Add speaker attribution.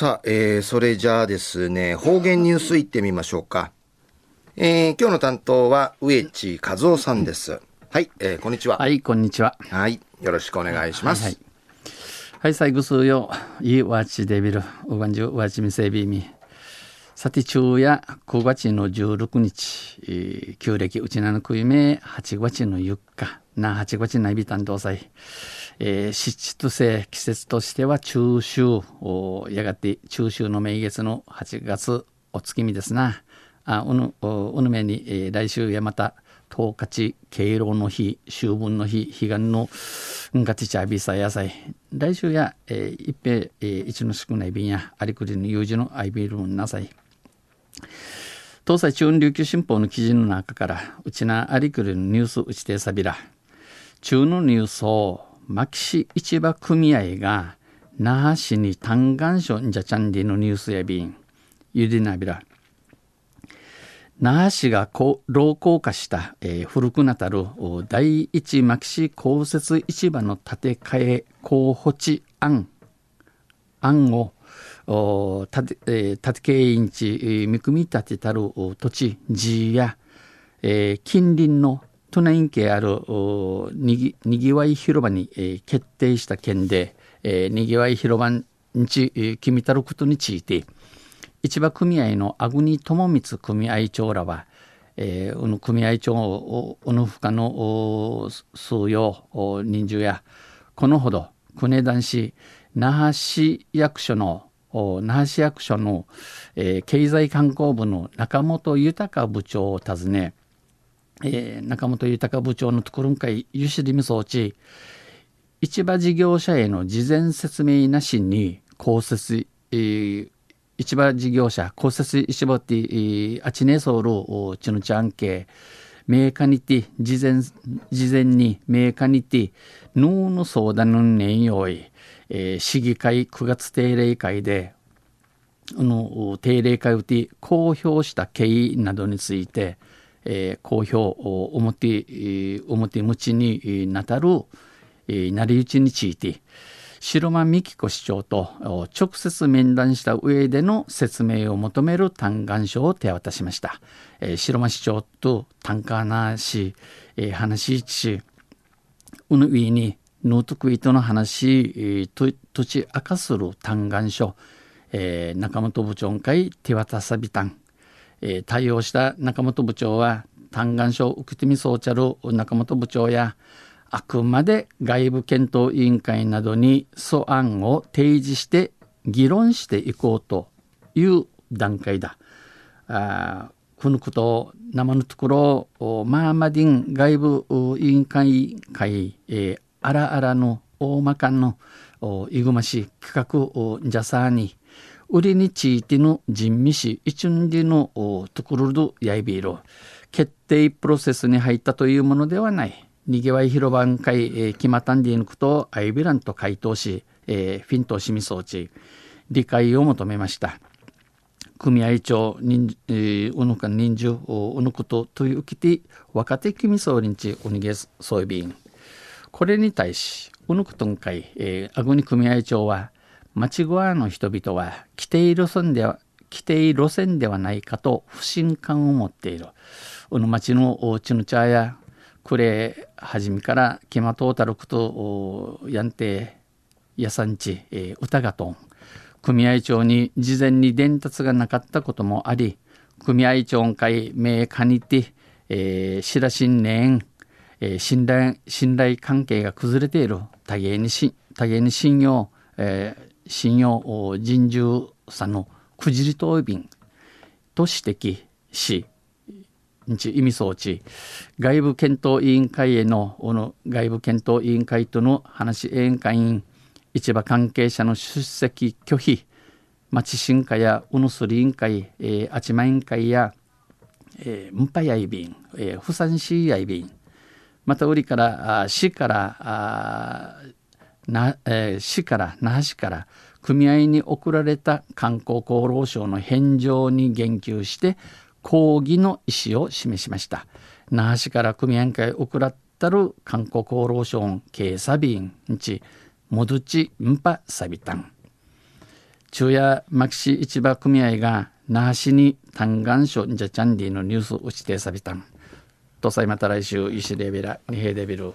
Speaker 1: さあ、えー、それじゃあですね、方言ニュースいってみましょうか。えー、今日の担当は植地和夫さんです。はい、えー、こんにちは。
Speaker 2: はい、こんにちは。
Speaker 1: はい、よろしくお願いします。はい、
Speaker 2: はい、最後数よ、いいわちデビル、うがんじゅうわちみせびみ。さて中や9月の16日、えー、旧暦うちなのくいめ8月の4日、な8月ないびたんどうさい。えー、湿地性季節としては中秋やがて中秋の名月の8月お月見ですなあうぬうぬめに、えー、来週やまた十勝敬老の日秋分の日彼岸のんがちちゃびさ野菜来週や、えー、一平、えー、一の少ない便やありくりの有事のアイビールンなさい東西中琉球新報の記事の中からうちなありくりのニュースうちてさびら中のニュースを牧師市場組合が那覇市に単眼書んじゃちゃんりのニュースやびん。ゆでなびら。那覇市が老朽化した、えー、古くなたる第一牧師公設市場の建て替え候補地案。案を建て、えー、建て経営地見組み立てたる土地地や、えー、近隣の都内系あるにぎにぎわい広場に、えー、決定した件で、えー、にぎわい広場にち、えー、決めたることについて市場組合の阿国智光組合長らは、えー、組合長うぬふかの数用人数やこのほど国男市那覇市役所の那覇市役所の、えー、経済観光部の中本豊部長を訪ねえー、中本豊部長のところんかいゆしりみ装置市場事業者への事前説明なしに公設、えー、市場事業者公設市場って、えー、あちねそうるちぬちゃんけメーカニティ事前事前にメーカニティヌーの相談の年用意、えー、市議会9月定例会での定例会をて公表した経緯などについてえー、公表表表持ちになたる、えー、成り打ちについて白間美紀子市長と直接面談した上での説明を求める嘆願書を手渡しました。えー、白間市長と単価なし、えー、話しし、うぬいにノートクイートの話、えー、と土地明かする嘆願書、えー、中本部長会手渡さびたん、えー、対応した中本部長は嘆願書受けてみそうちゃる中本部長やあくまで外部検討委員会などに素案を提示して議論していこうという段階だ。あこのことを生のところマーマディン外部委員会会、えー、あらあらの大まかのいぐまし企画じゃさに売りについての人味し一んでのところどやいびろ。決定プロセスに入ったというものではない。にぎわい広場会、えー、決まったんでいぬことアイビランと回答し、えー、フィントしみ装置理解を求めました。組合長人、えー、おぬか人数おぬことというきて若手組総理ちおにげそういびんこれに対しおぬくとんかい、えー、あぐに組合長は町側の人々は規定路線では規定路線ではないかと不信感を持っている。この町のおうちの茶やくれはじめから決まとうたることやんてやさんち、えー、歌がとん組合長に事前に伝達がなかったこともあり組合長会名かにて、えー、知らしんねん、えー、信頼信頼関係が崩れている多芸にし多芸に信用、えー、信用人獣さのくじり答弁と指摘し日意味装置外部検討委員会へのの外部検討委員会との話委員会員市場関係者の出席拒否町進化やうぬすり委員会、えー、あちま委員会や、えー、んぱやいびん、えー、不産市やいびんまた売りからあ市からあな、えー、市から那覇市から組合に送られた観光厚労省の返上に言及して抗議の意思を示しました那覇市から組合会送らったる観光厚労省の警査便にちもどちんぱさびたん昼夜牧師市場組合が那覇市に単眼書じゃチャンディのニュース打ちてさびたん。とさいまた来週、石レベラ、二平デビル。